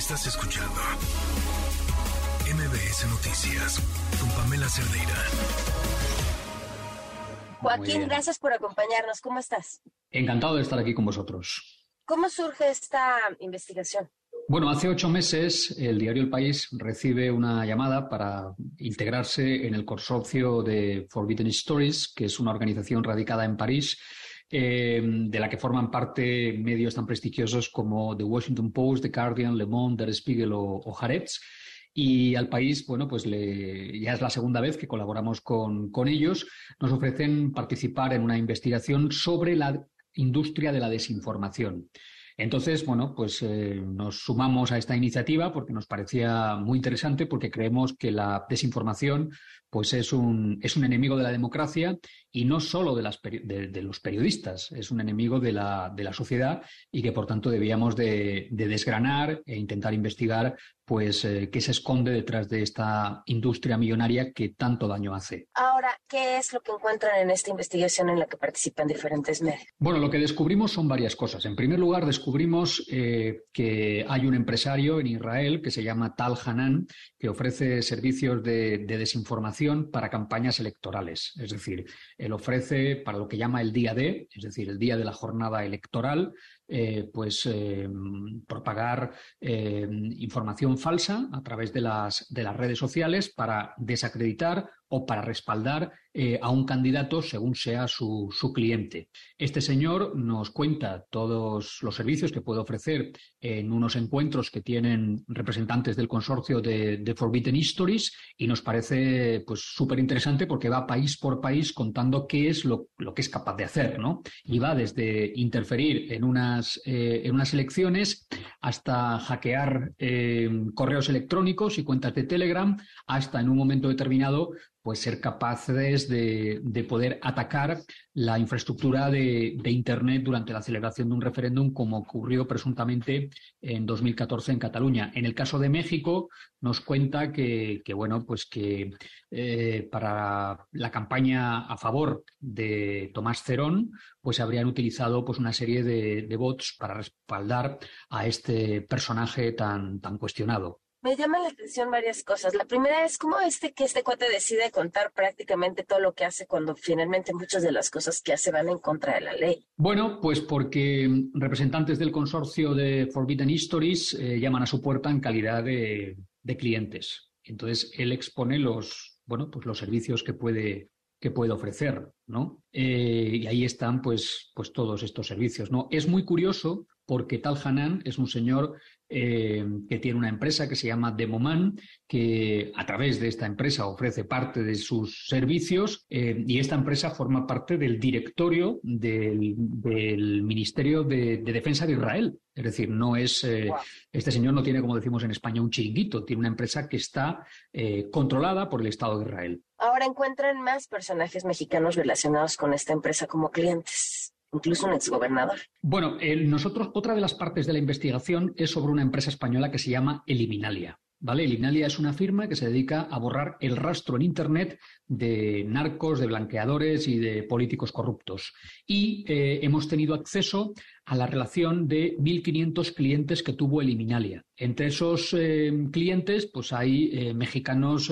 Estás escuchando MBS Noticias con Pamela Cerdeira. Joaquín, gracias por acompañarnos. ¿Cómo estás? Encantado de estar aquí con vosotros. ¿Cómo surge esta investigación? Bueno, hace ocho meses el diario El País recibe una llamada para integrarse en el consorcio de Forbidden Stories, que es una organización radicada en París, eh, de la que forman parte medios tan prestigiosos como The Washington Post, The Guardian, Le Monde, Der Spiegel o, o Haaretz. Y al país, bueno, pues ya es la segunda vez que colaboramos con, con ellos. Nos ofrecen participar en una investigación sobre la industria de la desinformación. Entonces, bueno, pues eh, nos sumamos a esta iniciativa porque nos parecía muy interesante, porque creemos que la desinformación pues es un, es un enemigo de la democracia y no solo de, las, de, de los periodistas, es un enemigo de la, de la sociedad y que por tanto debíamos de, de desgranar e intentar investigar pues eh, qué se esconde detrás de esta industria millonaria que tanto daño hace. Ahora, ¿qué es lo que encuentran en esta investigación en la que participan diferentes medios? Bueno, lo que descubrimos son varias cosas. En primer lugar, descubrimos eh, que hay un empresario en Israel que se llama Tal Hanan, que ofrece servicios de, de desinformación para campañas electorales. Es decir, él ofrece para lo que llama el día D, es decir, el día de la jornada electoral, eh, pues eh, propagar eh, información falsa a través de las, de las redes sociales para desacreditar o para respaldar eh, a un candidato según sea su, su, cliente. Este señor nos cuenta todos los servicios que puede ofrecer en unos encuentros que tienen representantes del consorcio de, de Forbidden Histories y nos parece pues súper interesante porque va país por país contando qué es lo, lo, que es capaz de hacer, ¿no? Y va desde interferir en unas, eh, en unas elecciones hasta hackear eh, correos electrónicos y cuentas de Telegram hasta en un momento determinado pues ser capaces de, de poder atacar la infraestructura de, de, Internet durante la celebración de un referéndum, como ocurrió presuntamente en 2014 en Cataluña. En el caso de México, nos cuenta que, que bueno, pues que eh, para la campaña a favor de Tomás Cerón, pues habrían utilizado pues una serie de, de bots para respaldar a este personaje tan, tan cuestionado me llaman la atención varias cosas. La primera es cómo este que este cuate decide contar prácticamente todo lo que hace cuando finalmente muchas de las cosas que hace van en contra de la ley. Bueno, pues porque representantes del consorcio de Forbidden Histories eh, llaman a su puerta en calidad de, de, clientes. Entonces él expone los, bueno, pues los servicios que puede que puede ofrecer, ¿no? Eh, y ahí están, pues, pues todos estos servicios, ¿no? Es muy curioso porque Tal Hanan es un señor eh, que tiene una empresa que se llama Demoman, que a través de esta empresa ofrece parte de sus servicios eh, y esta empresa forma parte del directorio del, del Ministerio de, de, Defensa de Israel. Es decir, no es eh, wow. este señor no tiene, como decimos en España, un chiringuito, tiene una empresa que está eh, controlada por el Estado de Israel. Ahora encuentran más personajes mexicanos relacionados con esta empresa como clientes incluso un exgobernador. Bueno, nosotros, otra de las partes de la investigación es sobre una empresa española que se llama Eliminalia. ¿Vale? Eliminalia es una firma que se dedica a borrar el rastro en Internet de narcos, de blanqueadores y de políticos corruptos. Y eh, hemos tenido acceso a la relación de 1.500 clientes que tuvo Eliminalia. Entre esos eh, clientes, pues hay eh, mexicanos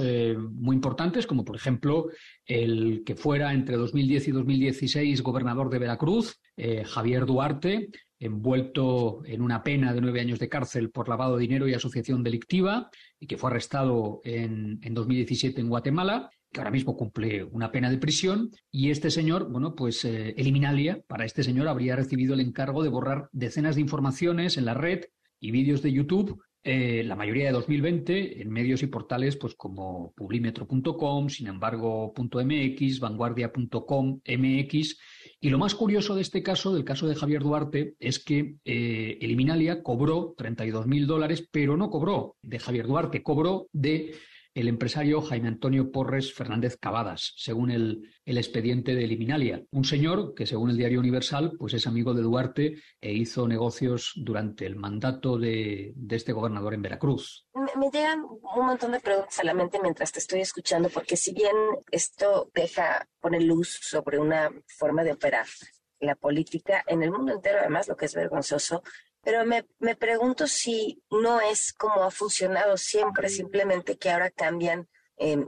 muy importantes, como por ejemplo el que fuera entre 2010 y 2016 gobernador de Veracruz, Javier Duarte, envuelto en una pena de nueve años de cárcel por lavado de dinero y asociación delictiva, y que fue arrestado en, en 2017 en Guatemala que ahora mismo cumple una pena de prisión, y este señor, bueno, pues eh, Eliminalia, para este señor habría recibido el encargo de borrar decenas de informaciones en la red y vídeos de YouTube, eh, la mayoría de 2020, en medios y portales pues como publimetro.com, sin embargo.mx, vanguardia.com, MX, y lo más curioso de este caso, del caso de Javier Duarte, es que eh, Eliminalia cobró 32 mil dólares, pero no cobró de Javier Duarte, cobró de el empresario Jaime Antonio Porres Fernández Cavadas, según el, el, expediente de Eliminalia. Un señor que, según el diario Universal, pues es amigo de Duarte e hizo negocios durante el mandato de, de este gobernador en Veracruz. Me, me, llegan un montón de preguntas a la mente mientras te estoy escuchando, porque si bien esto deja, pone luz sobre una forma de operar la política en el mundo entero, además, lo que es vergonzoso, Pero me, me pregunto si no es como ha funcionado siempre, simplemente que ahora cambian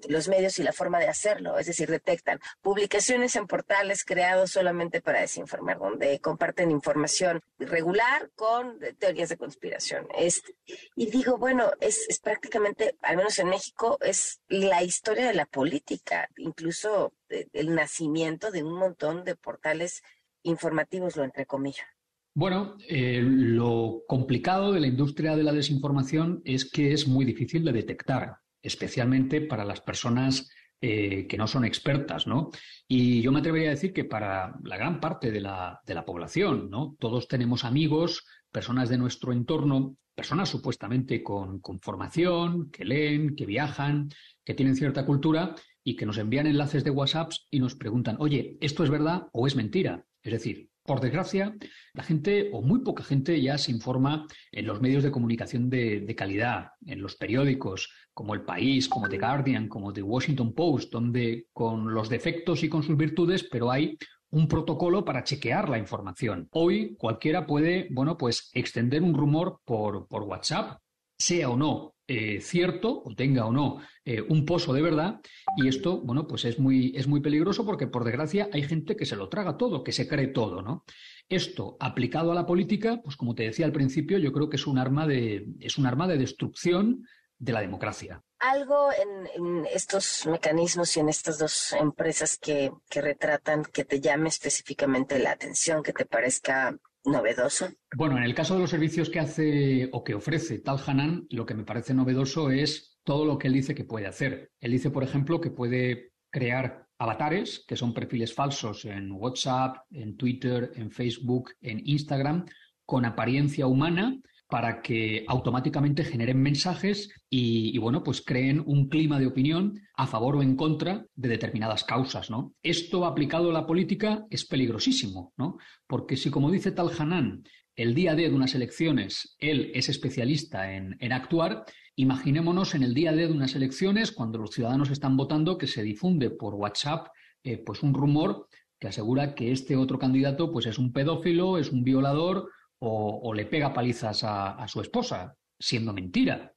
los medios y la forma de hacerlo, es decir, detectan publicaciones en portales creados solamente para desinformar, donde comparten información regular con teorías de conspiración. Este, y digo, bueno, es, es prácticamente, al menos en México, es la historia de la política, incluso el nacimiento de un montón de portales informativos, lo entrecomillo. Bueno, eh, lo complicado de la industria de la desinformación es que es muy difícil de detectar especialmente para las personas eh, que no son expertas, ¿no? Y yo me atrevería a decir que para la gran parte de la, de la población, ¿no? Todos tenemos amigos, personas de nuestro entorno, personas supuestamente con, con, formación, que leen, que viajan, que tienen cierta cultura y que nos envían enlaces de WhatsApp y nos preguntan, oye, ¿esto es verdad o es mentira? Es decir, por desgracia, la gente o muy poca gente ya se informa en los medios de comunicación de, calidad, en los periódicos como El País, como The Guardian, como The Washington Post, donde con los defectos y con sus virtudes, pero hay un protocolo para chequear la información. Hoy cualquiera puede, bueno, pues extender un rumor por, por WhatsApp, sea o no eh, cierto o tenga o no eh, un pozo de verdad y esto, bueno, pues es muy, es muy peligroso porque por desgracia hay gente que se lo traga todo, que se cree todo, ¿no? Esto aplicado a la política, pues como te decía al principio, yo creo que es un arma de, es un arma de destrucción de la democracia. Algo en, estos mecanismos y en estas dos empresas que, que retratan que te llame específicamente la atención, que te parezca novedoso? Bueno, en el caso de los servicios que hace o que ofrece Tal Hanan, lo que me parece novedoso es todo lo que él dice que puede hacer. Él dice, por ejemplo, que puede crear avatares, que son perfiles falsos en WhatsApp, en Twitter, en Facebook, en Instagram, con apariencia humana para que automáticamente generen mensajes y, bueno, pues creen un clima de opinión a favor o en contra de determinadas causas, ¿no? Esto aplicado a la política es peligrosísimo, ¿no? Porque si, como dice Tal Hanan, el día de unas elecciones él es especialista en, actuar, imaginémonos en el día de unas elecciones, cuando los ciudadanos están votando, que se difunde por WhatsApp eh, pues un rumor que asegura que este otro candidato pues es un pedófilo, es un violador o, le pega palizas a, su esposa, siendo mentira.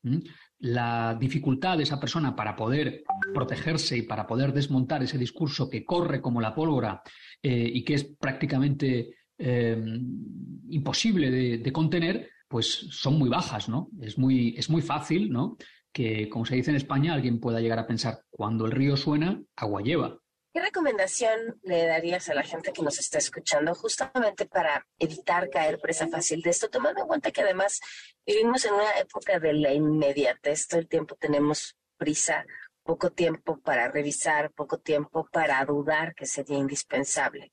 La dificultad de esa persona para poder protegerse y para poder desmontar ese discurso que corre como la pólvora eh, y que es prácticamente eh, imposible de, contener, pues son muy bajas, ¿no? Es muy, es muy fácil, ¿no? Que, como se dice en España, alguien pueda llegar a pensar, cuando el río suena, agua lleva. ¿Qué recomendación le darías a la gente que nos está escuchando justamente para evitar caer presa fácil de esto, tomando en cuenta que además vivimos en una época de la inmediatez, todo el tiempo tenemos prisa, poco tiempo para revisar, poco tiempo para dudar que sería indispensable?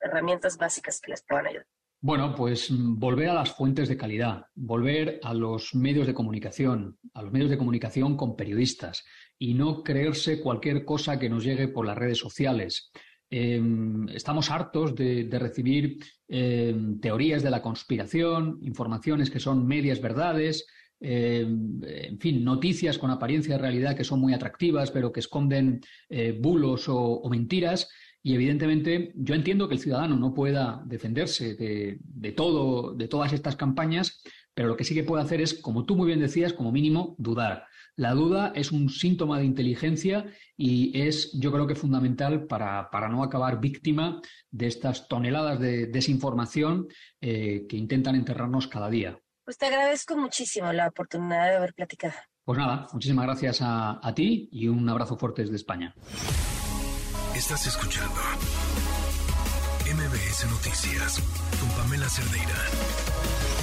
Herramientas básicas que les puedan ayudar. Bueno, pues mm, volver a las fuentes de calidad, volver a los medios de comunicación, a los medios de comunicación con periodistas y no creerse cualquier cosa que nos llegue por las redes sociales. Em, estamos hartos de, recibir em, teorías de la conspiración, informaciones que son medias verdades, em, en fin, noticias con apariencia de realidad que son muy atractivas, pero que esconden eh, bulos o mentiras. Y evidentemente yo entiendo que el ciudadano no pueda defenderse de, todo, de todas estas campañas, pero lo que sí que puede hacer es, como tú muy bien decías, como mínimo, dudar. La duda es un síntoma de inteligencia y es, yo creo que fundamental para, no acabar víctima de estas toneladas de desinformación eh, que intentan enterrarnos cada día. Pues te agradezco muchísimo la oportunidad de haber platicado. Pues nada, muchísimas gracias a, a ti y un abrazo fuerte desde España. Estás escuchando MBS Noticias con Pamela Cerdeira.